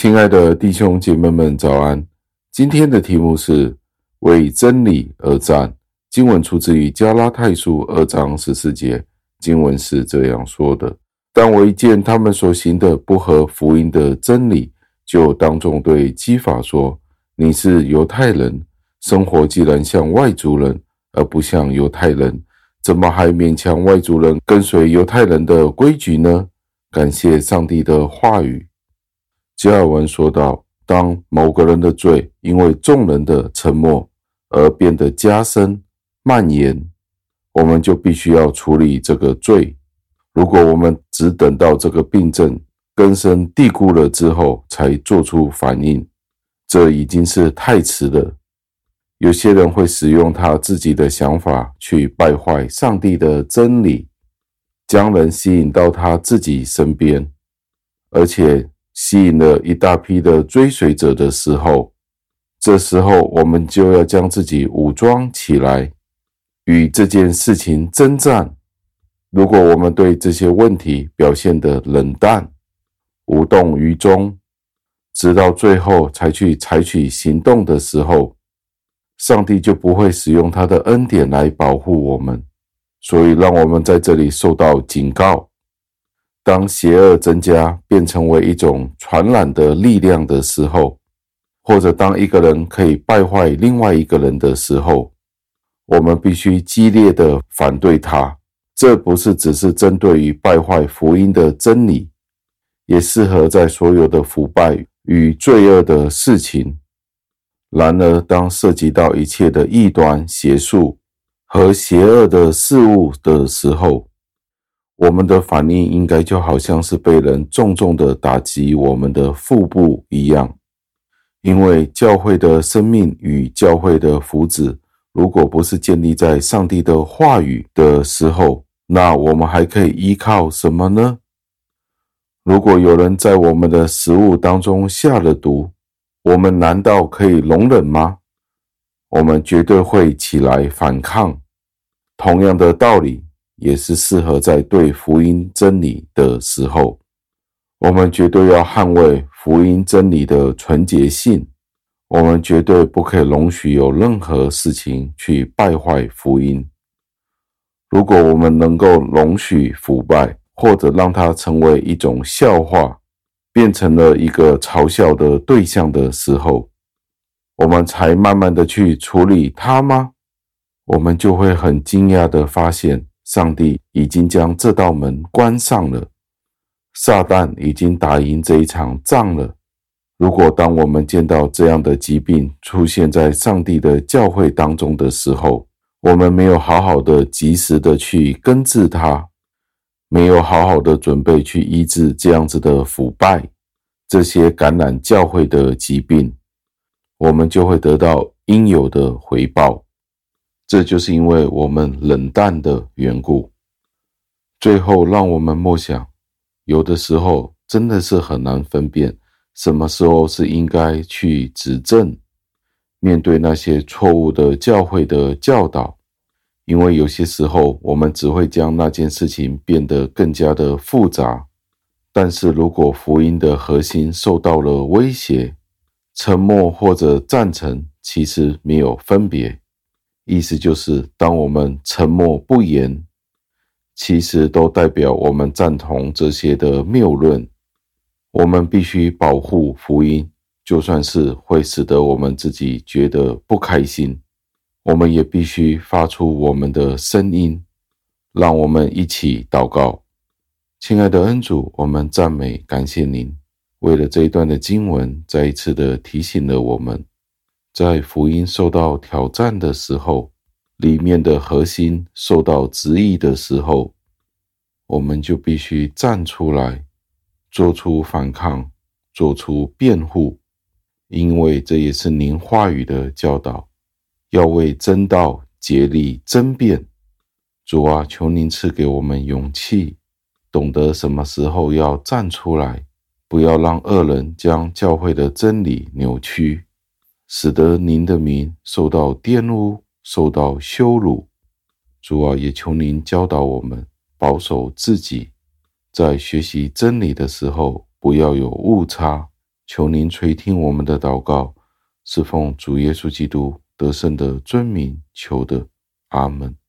亲爱的弟兄姐妹们，早安！今天的题目是为真理而战。经文出自于加拉太书二章十四节，经文是这样说的：“但我一见他们所行的不合福音的真理，就当众对基法说：你是犹太人，生活既然像外族人，而不像犹太人，怎么还勉强外族人跟随犹太人的规矩呢？”感谢上帝的话语。加尔文说道：“当某个人的罪因为众人的沉默而变得加深蔓延，我们就必须要处理这个罪。如果我们只等到这个病症根深蒂固了之后才做出反应，这已经是太迟了。有些人会使用他自己的想法去败坏上帝的真理，将人吸引到他自己身边，而且。”吸引了一大批的追随者的时候，这时候我们就要将自己武装起来，与这件事情征战。如果我们对这些问题表现得冷淡、无动于衷，直到最后才去采取行动的时候，上帝就不会使用他的恩典来保护我们。所以，让我们在这里受到警告。当邪恶增加，变成为一种传染的力量的时候，或者当一个人可以败坏另外一个人的时候，我们必须激烈的反对他。这不是只是针对于败坏福音的真理，也适合在所有的腐败与罪恶的事情。然而，当涉及到一切的异端、邪术和邪恶的事物的时候，我们的反应应该就好像是被人重重的打击我们的腹部一样，因为教会的生命与教会的福祉，如果不是建立在上帝的话语的时候，那我们还可以依靠什么呢？如果有人在我们的食物当中下了毒，我们难道可以容忍吗？我们绝对会起来反抗。同样的道理。也是适合在对福音真理的时候，我们绝对要捍卫福音真理的纯洁性。我们绝对不可以容许有任何事情去败坏福音。如果我们能够容许腐败，或者让它成为一种笑话，变成了一个嘲笑的对象的时候，我们才慢慢的去处理它吗？我们就会很惊讶的发现。上帝已经将这道门关上了，撒旦已经打赢这一场仗了。如果当我们见到这样的疾病出现在上帝的教会当中的时候，我们没有好好的、及时的去根治它，没有好好的准备去医治这样子的腐败，这些感染教会的疾病，我们就会得到应有的回报。这就是因为我们冷淡的缘故。最后，让我们默想，有的时候真的是很难分辨，什么时候是应该去指正，面对那些错误的教会的教导，因为有些时候我们只会将那件事情变得更加的复杂。但是如果福音的核心受到了威胁，沉默或者赞成，其实没有分别。意思就是，当我们沉默不言，其实都代表我们赞同这些的谬论。我们必须保护福音，就算是会使得我们自己觉得不开心，我们也必须发出我们的声音。让我们一起祷告，亲爱的恩主，我们赞美感谢您，为了这一段的经文，再一次的提醒了我们。在福音受到挑战的时候，里面的核心受到质疑的时候，我们就必须站出来，做出反抗，做出辩护，因为这也是您话语的教导，要为真道竭力争辩。主啊，求您赐给我们勇气，懂得什么时候要站出来，不要让恶人将教会的真理扭曲。使得您的名受到玷污、受到羞辱，主啊，也求您教导我们保守自己，在学习真理的时候不要有误差，求您垂听我们的祷告，侍奉主耶稣基督得胜的尊名求的，阿门。